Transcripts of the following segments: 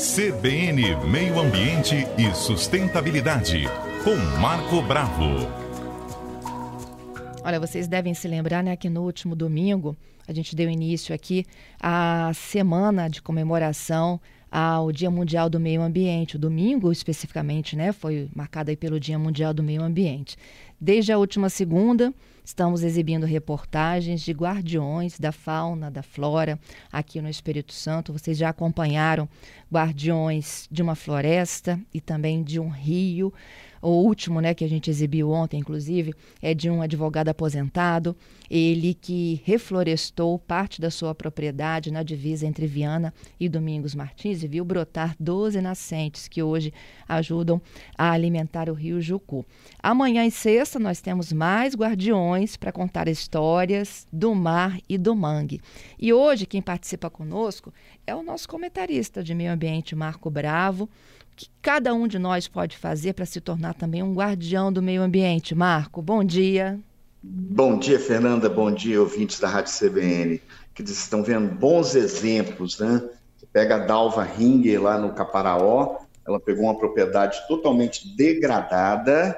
CBN Meio Ambiente e Sustentabilidade, com Marco Bravo. Olha, vocês devem se lembrar, né, que no último domingo a gente deu início aqui à semana de comemoração ao Dia Mundial do Meio Ambiente. O domingo, especificamente, né, foi marcado aí pelo Dia Mundial do Meio Ambiente. Desde a última segunda, estamos exibindo reportagens de guardiões da fauna, da flora aqui no Espírito Santo. Vocês já acompanharam guardiões de uma floresta e também de um rio. O último, né, que a gente exibiu ontem, inclusive, é de um advogado aposentado, ele que reflorestou parte da sua propriedade na divisa entre Viana e Domingos Martins e viu brotar 12 nascentes que hoje ajudam a alimentar o rio Jucu. Amanhã e sexta nós temos mais guardiões para contar histórias do mar e do mangue. E hoje quem participa conosco é o nosso comentarista de meio ambiente, Marco Bravo que cada um de nós pode fazer para se tornar também um guardião do meio ambiente? Marco, bom dia. Bom dia, Fernanda. Bom dia, ouvintes da Rádio CBN, que estão vendo bons exemplos, né? Você pega a Dalva Ringer lá no Caparaó, ela pegou uma propriedade totalmente degradada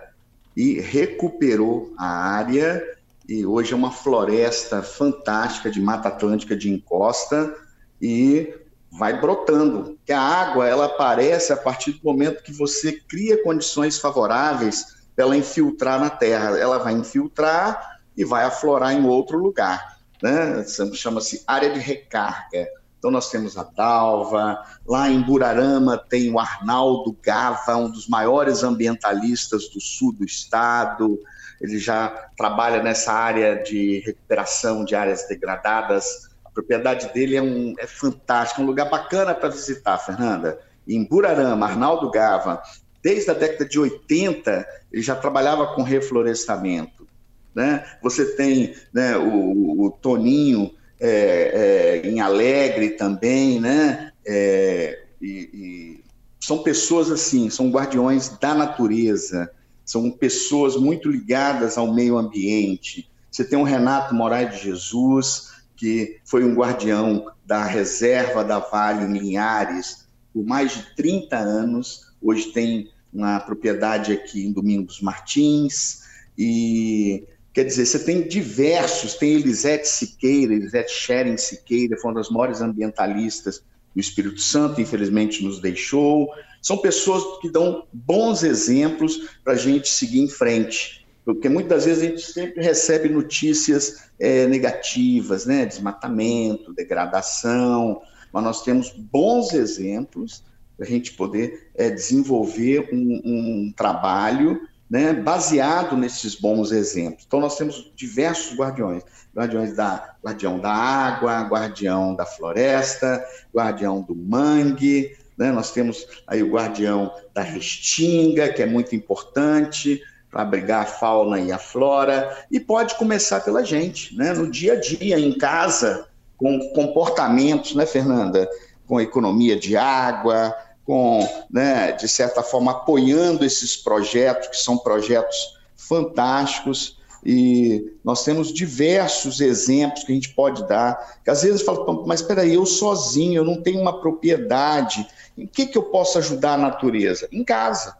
e recuperou a área e hoje é uma floresta fantástica de Mata Atlântica de encosta e vai brotando. Que a água ela aparece a partir do momento que você cria condições favoráveis para ela infiltrar na terra. Ela vai infiltrar e vai aflorar em outro lugar. Né? Chama-se área de recarga. Então nós temos a Dalva, lá em Burarama tem o Arnaldo Gava, um dos maiores ambientalistas do sul do estado. Ele já trabalha nessa área de recuperação de áreas degradadas a propriedade dele é, um, é fantástica, um lugar bacana para visitar, Fernanda. Em Burarama, Arnaldo Gava, desde a década de 80, ele já trabalhava com reflorestamento. Né? Você tem né, o, o Toninho é, é, em Alegre também, né? É, e, e são pessoas assim, são guardiões da natureza, são pessoas muito ligadas ao meio ambiente. Você tem o Renato Moraes de Jesus, que foi um guardião da reserva da Vale em Linhares por mais de 30 anos. Hoje tem uma propriedade aqui em Domingos Martins. E quer dizer, você tem diversos, tem Elisete Siqueira, Elisete Schering Siqueira, foi uma das maiores ambientalistas do Espírito Santo, infelizmente nos deixou. São pessoas que dão bons exemplos para a gente seguir em frente. Porque muitas vezes a gente sempre recebe notícias é, negativas, né? Desmatamento, degradação, mas nós temos bons exemplos para a gente poder é, desenvolver um, um trabalho né, baseado nesses bons exemplos. Então, nós temos diversos guardiões: guardiões da, guardião da água, guardião da floresta, guardião do mangue, né, nós temos aí o guardião da restinga, que é muito importante, para abrigar a fauna e a flora, e pode começar pela gente, né? no dia a dia, em casa, com comportamentos, né, Fernanda? Com economia de água, com, né, de certa forma, apoiando esses projetos, que são projetos fantásticos, e nós temos diversos exemplos que a gente pode dar, que às vezes fala, mas espera aí, eu sozinho, eu não tenho uma propriedade, em que, que eu posso ajudar a natureza? Em casa.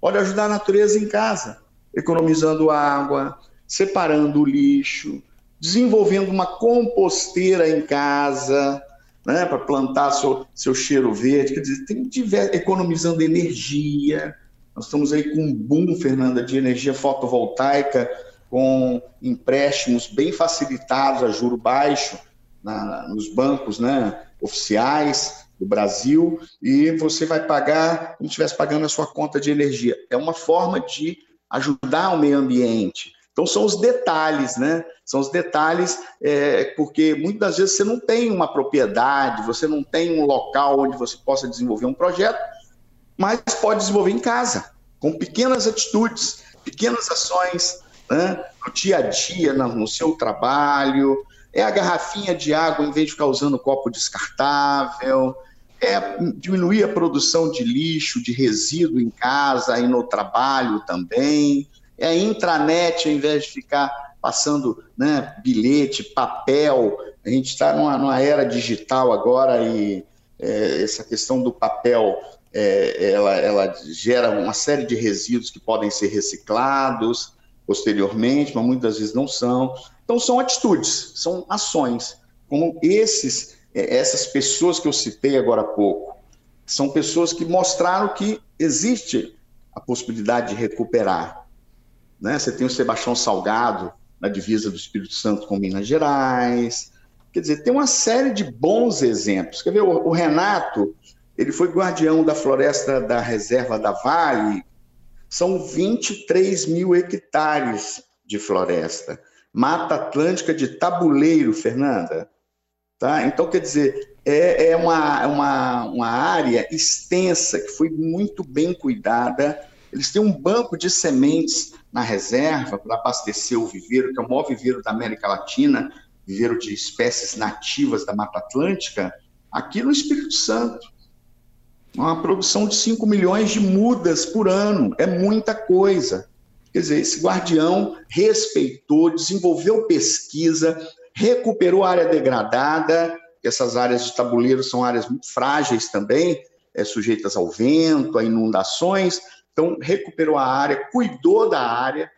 Pode ajudar a natureza em casa economizando água, separando o lixo, desenvolvendo uma composteira em casa, né, para plantar seu, seu cheiro verde, quer dizer, tem diver, economizando energia. Nós estamos aí com um boom, Fernanda, de energia fotovoltaica, com empréstimos bem facilitados a juro baixo na, nos bancos né, oficiais do Brasil, e você vai pagar como se estivesse pagando a sua conta de energia. É uma forma de ajudar o meio ambiente. Então, são os detalhes, né? São os detalhes, é, porque muitas vezes você não tem uma propriedade, você não tem um local onde você possa desenvolver um projeto, mas pode desenvolver em casa, com pequenas atitudes, pequenas ações, né? no dia a dia, no, seu trabalho. É a garrafinha de água, em vez de ficar usando copo descartável, é diminuir a produção de lixo, de resíduo em casa e no trabalho também. É intranet, ao invés de ficar passando né, bilhete, papel. A gente está numa, numa, era digital agora e é, essa questão do papel, é, ela, ela gera uma série de resíduos que podem ser reciclados posteriormente, mas muitas vezes não são. Então, são atitudes, são ações, como esses, é, essas pessoas que eu citei agora há pouco. São pessoas que mostraram que existe a possibilidade de recuperar. Né? Você tem o Sebastião Salgado, na divisa do Espírito Santo com Minas Gerais. Quer dizer, tem uma série de bons exemplos. Quer ver, o, Renato, ele foi guardião da floresta da reserva da Vale, são 23 mil hectares de floresta. Mata Atlântica de tabuleiro, Fernanda. Tá? Então, quer dizer, é, é uma, é uma, uma área extensa que foi muito bem cuidada. Eles têm um banco de sementes na reserva para abastecer o viveiro, que é o maior viveiro da América Latina, viveiro de espécies nativas da Mata Atlântica, aqui no Espírito Santo. Uma produção de 5 milhões de mudas por ano, é muita coisa. Quer dizer, esse guardião respeitou, desenvolveu pesquisa, recuperou a área degradada, essas áreas de tabuleiro são áreas muito frágeis também, é, sujeitas ao vento, a inundações, então recuperou a área, cuidou da área,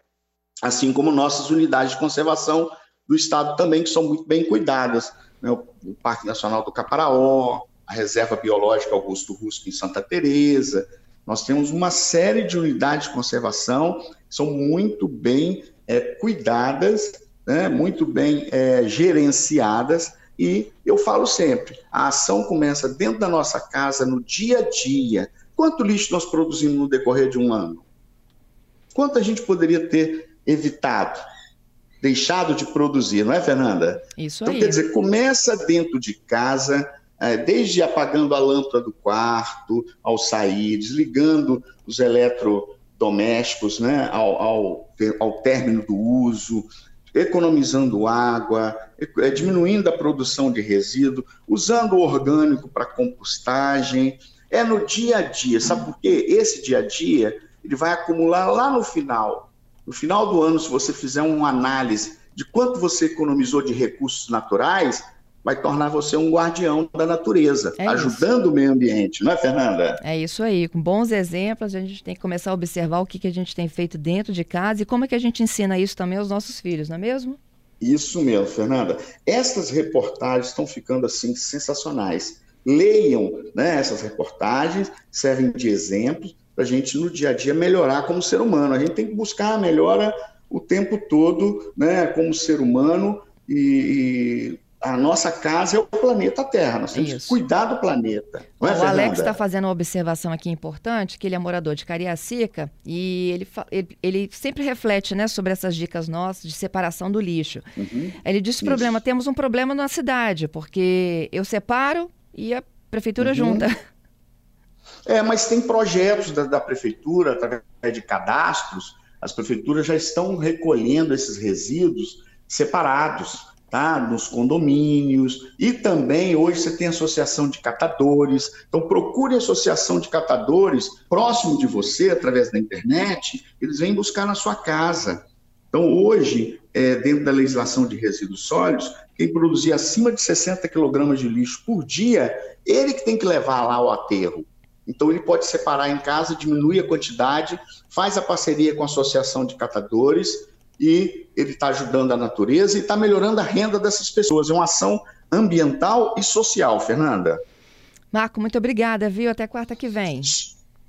assim como nossas unidades de conservação do Estado também, que são muito bem cuidadas. Né? O Parque Nacional do Caparaó, a Reserva Biológica Augusto Rusco em Santa Teresa. Nós temos uma série de unidades de conservação que são muito bem é, cuidadas, né? muito bem é, gerenciadas, e eu falo sempre, a ação começa dentro da nossa casa, no dia a dia. Quanto lixo nós produzimos no decorrer de um ano? Quanto a gente poderia ter evitado? deixado de produzir, não é, Fernanda? Isso então, aí. quer dizer, começa dentro de casa, é, desde apagando a lâmpada do quarto ao sair, desligando os eletrodomésticos né, ao, ao, ao término do uso, economizando água, é, diminuindo a produção de resíduo, usando o orgânico para compostagem. É no dia a dia, sabe por quê? Esse dia a dia ele vai acumular lá no final no final do ano, se você fizer uma análise de quanto você economizou de recursos naturais, vai tornar você um guardião da natureza, é ajudando isso. o meio ambiente, não é, Fernanda? É isso aí. Com bons exemplos, a gente tem que começar a observar o que, que a gente tem feito dentro de casa e como é que a gente ensina isso também aos nossos filhos, não é mesmo? Isso mesmo, Fernanda. Essas reportagens estão ficando assim sensacionais. Leiam né, essas reportagens, servem de exemplos para a gente, no dia a dia, melhorar como ser humano. A gente tem que buscar a melhora o tempo todo, né, como ser humano, e, e a nossa casa é o planeta Terra, nós temos Isso. que cuidar do planeta. É, o Alex está fazendo uma observação aqui importante, que ele é morador de Cariacica e ele, ele, ele, sempre reflete né, sobre essas dicas nossas de separação do lixo. Uhum. Ele disse o problema, temos um problema na cidade, porque eu separo e a prefeitura uhum. junta. É, mas tem projetos da, da prefeitura, através de cadastros, as prefeituras já estão recolhendo esses resíduos separados, tá? Nos condomínios. E também hoje você tem associação de catadores. Então procure associação de catadores próximo de você, através da internet, eles vêm buscar na sua casa. Então hoje, é, dentro da legislação de resíduos sólidos, quem produzir acima de 60 quilogramas de lixo por dia, ele que tem que levar lá o aterro. Então, ele pode separar em casa, diminuir a quantidade, faz a parceria com a associação de catadores e ele está ajudando a natureza e está melhorando a renda dessas pessoas. É uma ação ambiental e social, Fernanda. Marco, muito obrigada, viu? Até quarta que vem.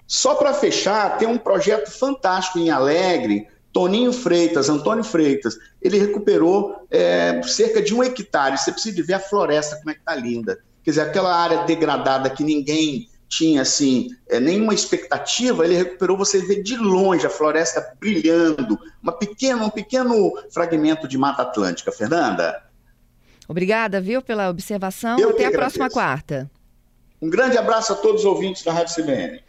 Só para fechar, tem um projeto fantástico em Alegre, Toninho Freitas, Antônio Freitas, ele recuperou é, cerca de um hectare. Você precisa ver a floresta, como é que está linda. Quer dizer, aquela área degradada que ninguém tinha assim é, nenhuma expectativa, ele recuperou, você vê de longe a floresta brilhando, uma pequena, um pequeno fragmento de Mata Atlântica. Fernanda? Obrigada, viu, pela observação. Eu Até a próxima quarta. Um grande abraço a todos os ouvintes da Rádio CBN.